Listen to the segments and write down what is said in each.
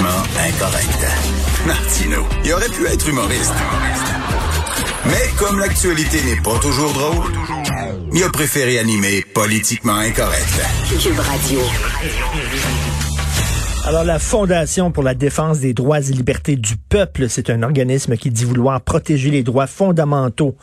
Incorrect. Martino, il aurait pu être humoriste. Mais comme l'actualité n'est pas toujours drôle, il a préféré animer Politiquement incorrect. Cube Radio. Alors, la Fondation pour la défense des droits et libertés du peuple, c'est un organisme qui dit vouloir protéger les droits fondamentaux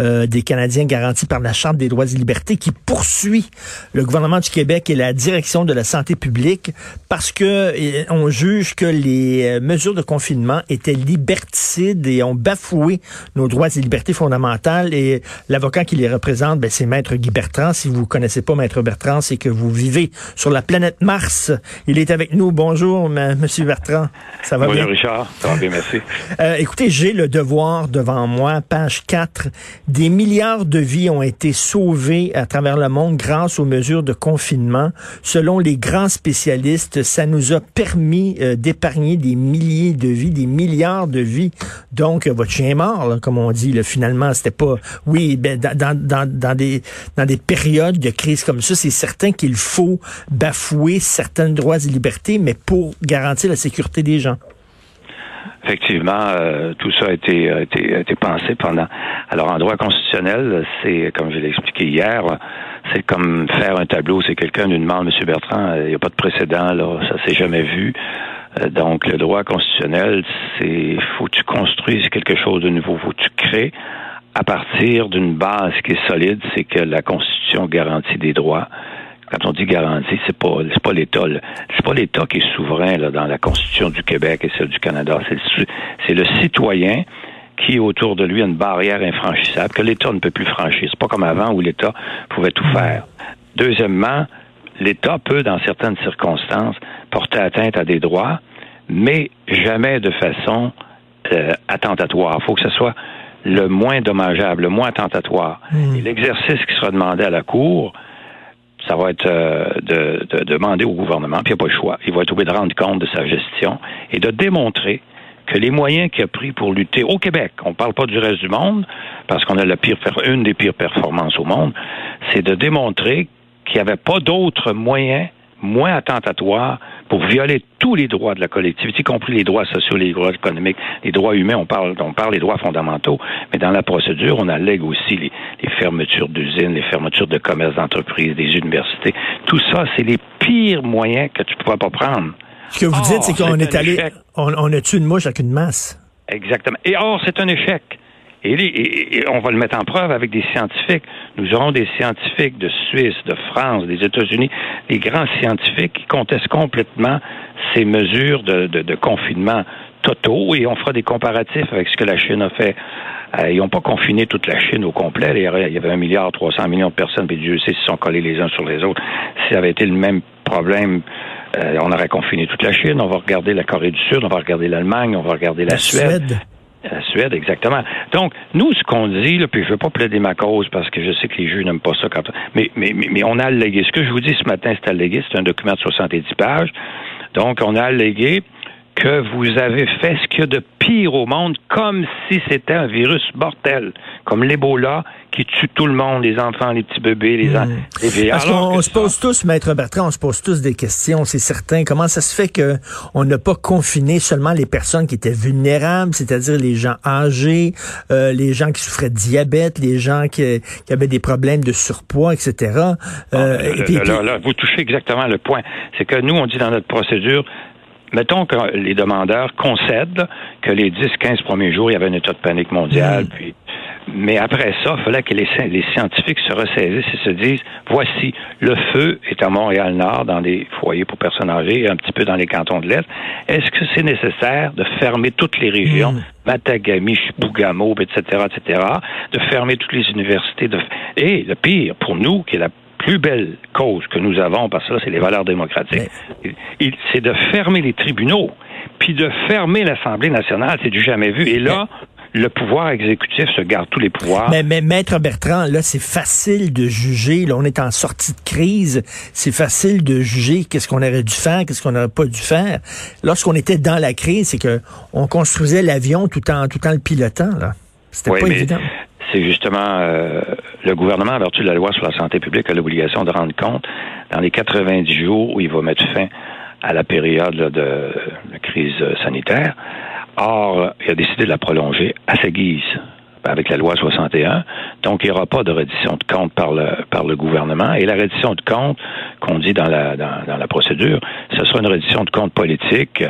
euh, des Canadiens garantis par la Charte des droits et libertés, qui poursuit le gouvernement du Québec et la direction de la santé publique parce que on juge que les euh, mesures de confinement étaient liberticides et ont bafoué nos droits et libertés fondamentales. Et l'avocat qui les représente, ben, c'est Maître Guy Bertrand. Si vous connaissez pas Maître Bertrand, c'est que vous vivez sur la planète Mars. Il est avec nous. Bon bonjour, Monsieur Bertrand. Ça va bonjour, bien? Richard. Ça va bien, merci. Euh, écoutez, j'ai le devoir devant moi, page 4. Des milliards de vies ont été sauvées à travers le monde grâce aux mesures de confinement. Selon les grands spécialistes, ça nous a permis euh, d'épargner des milliers de vies, des milliards de vies. Donc, votre chien est mort, là, comme on dit. Là, finalement, c'était pas... Oui, ben, dans, dans, dans, des, dans des périodes de crise comme ça, c'est certain qu'il faut bafouer certains droits et libertés, mais pour garantir la sécurité des gens? Effectivement, euh, tout ça a été, a été, a été pensé pendant. Alors, en droit constitutionnel, c'est, comme je l'ai expliqué hier, c'est comme faire un tableau. C'est quelqu'un nous demande, M. Bertrand, il n'y a pas de précédent, là, ça s'est jamais vu. Euh, donc, le droit constitutionnel, c'est faut que tu construises quelque chose de nouveau, faut que tu crées à partir d'une base qui est solide, c'est que la Constitution garantit des droits quand on dit garantie, c'est pas c'est pas l'État. C'est pas l'État qui est souverain là, dans la Constitution du Québec et celle du Canada. C'est le, citoyen qui autour de lui a une barrière infranchissable que l'État ne peut plus franchir. C'est pas comme avant où l'État pouvait tout faire. Deuxièmement, l'État peut, dans certaines circonstances, porter atteinte à des droits, mais jamais de façon euh, attentatoire. Il faut que ce soit le moins dommageable, le moins attentatoire. Mmh. L'exercice qui sera demandé à la Cour, ça va être euh, de, de, demander au gouvernement, puis il n'y a pas le choix. Il va être obligé de rendre compte de sa gestion et de démontrer que les moyens qu'il a pris pour lutter au Québec, on ne parle pas du reste du monde, parce qu'on a la pire, une des pires performances au monde, c'est de démontrer qu'il n'y avait pas d'autres moyens moins attentatoire pour violer tous les droits de la collectivité, y compris les droits sociaux, les droits économiques, les droits humains, on parle, on parle des droits fondamentaux, mais dans la procédure, on allègue aussi les, les fermetures d'usines, les fermetures de commerces d'entreprises, des universités. Tout ça, c'est les pires moyens que tu ne pourrais pas prendre. Ce que vous dites, c'est qu'on est, allé, on, on a tué une mouche avec une masse. Exactement. Et or, c'est un échec. Et, on va le mettre en preuve avec des scientifiques. Nous aurons des scientifiques de Suisse, de France, des États-Unis, des grands scientifiques qui contestent complètement ces mesures de, de, confinement totaux et on fera des comparatifs avec ce que la Chine a fait. Euh, ils n'ont pas confiné toute la Chine au complet. Il y avait un milliard trois cents millions de personnes, puis Dieu sait s'ils sont collés les uns sur les autres. S'il avait été le même problème, euh, on aurait confiné toute la Chine. On va regarder la Corée du Sud, on va regarder l'Allemagne, on va regarder la, Suède. La Suède, exactement. Donc, nous, ce qu'on dit, là, puis je veux pas plaider ma cause parce que je sais que les juges n'aiment pas ça quand mais, mais, mais, on a allégué. Ce que je vous dis ce matin, c'est allégué, c'est un document de 70 pages. Donc, on a allégué que vous avez fait ce qu'il y a de pire au monde, comme si c'était un virus mortel, comme l'Ebola qui tue tout le monde, les enfants, les petits bébés, les, mmh. les vieillards. Parce qu'on se pose tous, Maître Bertrand, on se pose tous des questions, c'est certain. Comment ça se fait que on n'a pas confiné seulement les personnes qui étaient vulnérables, c'est-à-dire les gens âgés, euh, les gens qui souffraient de diabète, les gens qui, qui avaient des problèmes de surpoids, etc. Euh, ah, et puis, là, là, vous touchez exactement le point. C'est que nous, on dit dans notre procédure, mettons que les demandeurs concèdent que les 10-15 premiers jours, il y avait un état de panique mondiale, mm. puis mais après ça, il fallait que les, les, scientifiques se ressaisissent et se disent voici, le feu est à Montréal-Nord, dans des foyers pour personnes âgées, et un petit peu dans les cantons de l'Est. Est-ce que c'est nécessaire de fermer toutes les régions, mm. Matagami, Chibougamau, etc., etc., de fermer toutes les universités? De... Et le pire, pour nous, qui est la plus belle cause que nous avons, parce que là, c'est les valeurs démocratiques. C'est de fermer les tribunaux, puis de fermer l'Assemblée nationale. C'est du jamais vu. Et là, le pouvoir exécutif se garde tous les pouvoirs. Mais, mais Maître Bertrand, là, c'est facile de juger. Là, on est en sortie de crise. C'est facile de juger qu'est-ce qu'on aurait dû faire, qu'est-ce qu'on n'aurait pas dû faire. Lorsqu'on était dans la crise, c'est que on construisait l'avion tout en tout en le pilotant. Là, c'était pas évident. C'est justement euh, le gouvernement, en vertu de la loi sur la santé publique, a l'obligation de rendre compte dans les 90 jours où il va mettre fin à la période de, de crise sanitaire Or, il a décidé de la prolonger à sa guise avec la loi 61. Donc, il n'y aura pas de reddition de compte par le, par le gouvernement. Et la reddition de compte qu'on dit dans la, dans, la procédure, ce sera une reddition de compte politique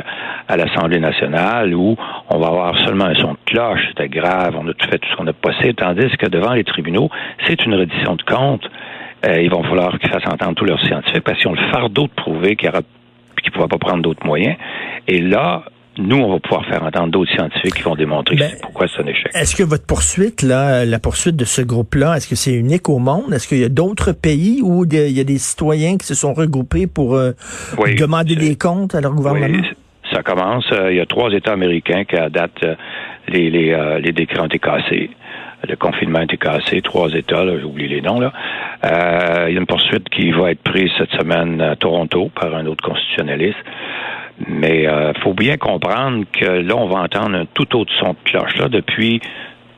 à l'Assemblée nationale où on va avoir seulement un son de cloche, c'était grave, on a tout fait tout ce qu'on a possible, tandis que devant les tribunaux, c'est une reddition de compte. Euh, il va falloir qu'ils fassent entendre tous leurs scientifiques parce qu'ils ont le fardeau de prouver qu'il ne pourra pas prendre d'autres moyens. Et là, nous, on va pouvoir faire entendre d'autres scientifiques qui vont démontrer ben, pourquoi c'est un échec. Est-ce que votre poursuite, là, la poursuite de ce groupe-là, est-ce que c'est unique au monde? Est-ce qu'il y a d'autres pays où il y a des citoyens qui se sont regroupés pour euh, demander des comptes à leur gouvernement? Oui, ça commence. Euh, il y a trois États américains qui, à date, euh, les, les, les décrets ont été cassés le confinement a été cassé, trois États, j'ai oublié les noms. Là. Il y a une poursuite qui va être prise cette semaine à Toronto par un autre constitutionnaliste. Mais il euh, faut bien comprendre que là, on va entendre un tout autre son de cloche. Là, depuis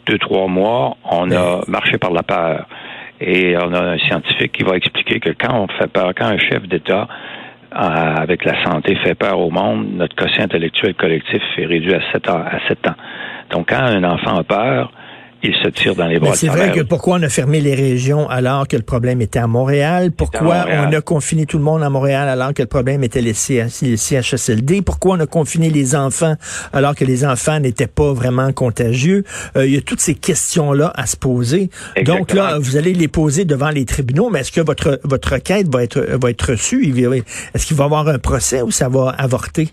deux, trois mois, on a marché par la peur. Et on a un scientifique qui va expliquer que quand on fait peur, quand un chef d'État euh, avec la santé fait peur au monde, notre quotient intellectuel collectif est réduit à 7 ans. À 7 ans. Donc, quand un enfant a peur, il se tire dans les bras. C'est vrai que pourquoi on a fermé les régions alors que le problème était à Montréal? Pourquoi on a confiné tout le monde à Montréal alors que le problème était les, CHSLD? Pourquoi on a confiné les enfants alors que les enfants n'étaient pas vraiment contagieux? Euh, il y a toutes ces questions-là à se poser. Donc là, vous allez les poser devant les tribunaux, mais est-ce que votre, votre requête va être, va être reçue? Est-ce qu'il va y avoir un procès ou ça va avorter?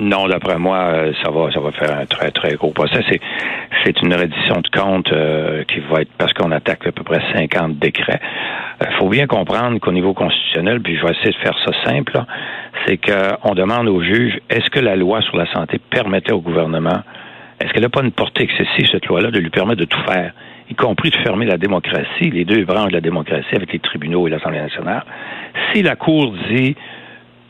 Non, d'après moi, euh, ça va, ça va faire un très très gros procès. C'est, une reddition de compte euh, qui va être parce qu'on attaque à peu près 50 décrets. Il euh, faut bien comprendre qu'au niveau constitutionnel, puis je vais essayer de faire ça simple, c'est qu'on demande au juge est-ce que la loi sur la santé permettait au gouvernement, est-ce qu'elle n'a pas une portée excessive cette loi-là de lui permettre de tout faire, y compris de fermer la démocratie, les deux branches de la démocratie avec les tribunaux et l'Assemblée nationale? Si la Cour dit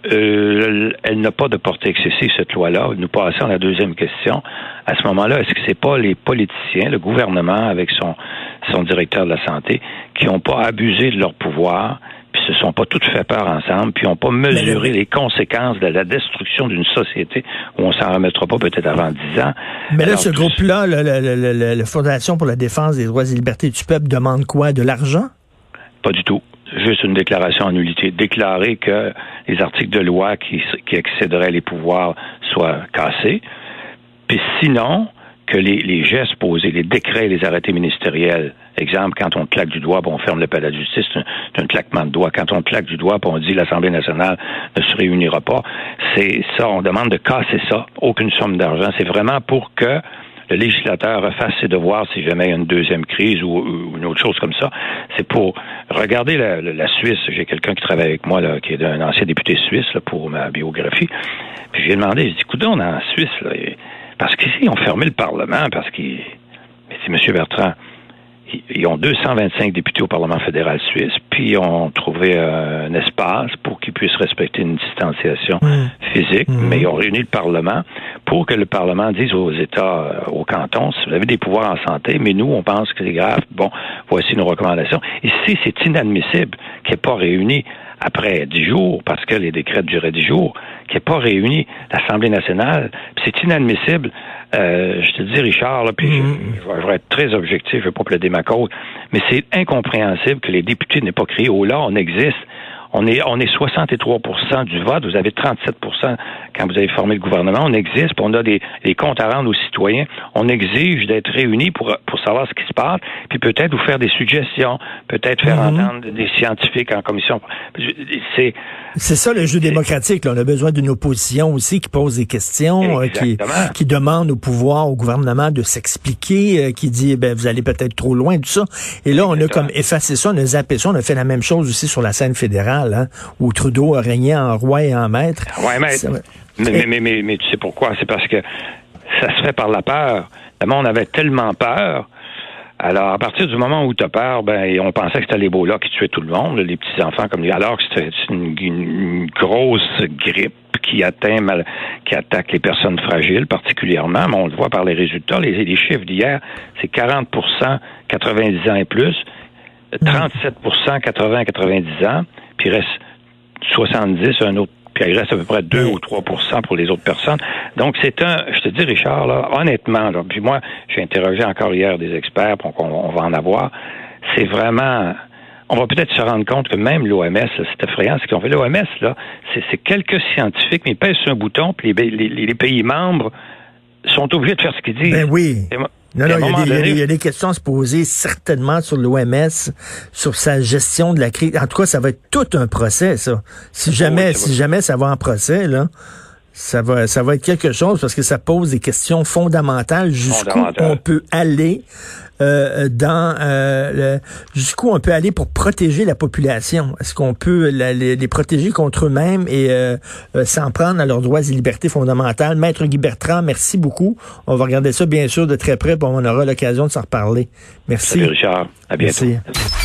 euh, elle n'a pas de portée excessive, cette loi-là. Nous passons à la deuxième question. À ce moment-là, est-ce que c'est pas les politiciens, le gouvernement avec son, son directeur de la santé, qui n'ont pas abusé de leur pouvoir, puis se sont pas toutes fait peur ensemble, puis n'ont pas mesuré les conséquences de la destruction d'une société où on s'en remettra pas peut-être avant dix ans? Mais là, ce groupe-là, la Fondation pour la défense des droits et libertés du peuple demande quoi? De l'argent? Pas du tout juste une déclaration en nullité. Déclarer que les articles de loi qui, excéderaient les pouvoirs soient cassés. Puis sinon, que les, gestes posés, les décrets, les arrêtés ministériels, exemple, quand on claque du doigt, on ferme le palais de justice, c'est un, claquement de doigt. Quand on claque du doigt, on dit l'Assemblée nationale ne se réunira pas, c'est ça, on demande de casser ça, aucune somme d'argent. C'est vraiment pour que le législateur refasse ses devoirs si jamais il y a une deuxième crise ou, une autre chose comme ça. C'est pour regarder la, Suisse. J'ai quelqu'un qui travaille avec moi, là, qui est un ancien député suisse pour ma biographie. Puis j'ai demandé, j'ai dit, écoute, on est en Suisse, là, parce qu'ici, ils ont fermé le Parlement, parce qu'ils... Mais c'est M. Bertrand ils ont 225 députés au Parlement fédéral suisse, puis ils ont trouvé un espace pour qu'ils puissent respecter une distanciation physique, mais ils ont réuni le Parlement pour que le Parlement dise aux États, euh, aux cantons, si vous avez des pouvoirs en santé, mais nous, on pense que c'est grave, bon, voici nos recommandations. Ici, c'est inadmissible qu'il n'y ait pas réuni après dix jours, parce que les décrets duraient dix jours, qui n'est pas réuni l'Assemblée nationale. C'est inadmissible. Euh, je te dis, Richard, là, puis je, mm-hmm. vais être très objectif, je ne vais pas plaider ma cause, mais c'est incompréhensible que les députés n'aient pas crié au là, on existe. On est, on est 63% du vote, vous avez 37 quand vous avez formé le gouvernement, on existe, puis on a des, comptes à rendre aux citoyens. On exige d'être réunis pour, pour savoir ce qui se passe, puis peut-être vous faire des suggestions, peut-être faire mhm. entendre des scientifiques en commission. C'est c'est ça le jeu démocratique. Là. On a besoin d'une opposition aussi qui pose des questions, euh, qui, qui demande au pouvoir, au gouvernement de s'expliquer, euh, qui dit ben vous allez peut-être trop loin, tout ça. Et là, on a comme effacé ça, on a zappé ça, on a fait la même chose aussi sur la scène fédérale, hein, où Trudeau a régné en roi et en maître. Ouais, maître. Mais, mais, mais, mais, tu sais pourquoi? C'est parce que ça se fait par la peur. Le monde avait tellement peur. Alors, à partir du moment où tu as peur, ben, on pensait que c'était l'Ebola qui tuait tout le monde, les petits-enfants comme lui, alors que c'était une, grosse grippe qui atteint mal, qui attaque les personnes fragiles particulièrement, mais on le voit par les résultats. Les, les chiffres d'hier, c'est 40% 90 ans et plus, 37% 80 90 ans, puis il reste 70 un autre puis il reste à peu près 2 ou 3% pour les autres personnes. Donc, c'est un, je te dis, Richard, là, honnêtement, là, puis moi, j'ai interrogé encore hier des experts, donc on, va en avoir. C'est vraiment, on va peut-être se rendre compte que même l'OMS, c'est effrayant ce qu'ils ont fait. L'OMS, là, c'est quelques scientifiques, mais ils pèsent sur un bouton, puis les, les, pays membres sont obligés de faire ce qu'ils disent. Ben oui. Non, non, il y, a des, questions à se poser certainement sur l'OMS, sur sa gestion de la crise. En tout cas, ça va être tout un procès, ça. Si jamais, si jamais ça va en procès, là, ça va, ça va être quelque chose parce que ça pose des questions fondamentales jusqu'où on peut aller euh, dans euh, jusqu'où on peut aller pour protéger la population. Est-ce qu'on peut les, protéger contre eux-mêmes et euh, s'en prendre à leurs droits et libertés fondamentales? Maître Guy Bertrand, merci beaucoup. On va regarder ça bien sûr de très près, on aura l'occasion de s'en reparler. Merci. Salut Richard. À bientôt. Merci.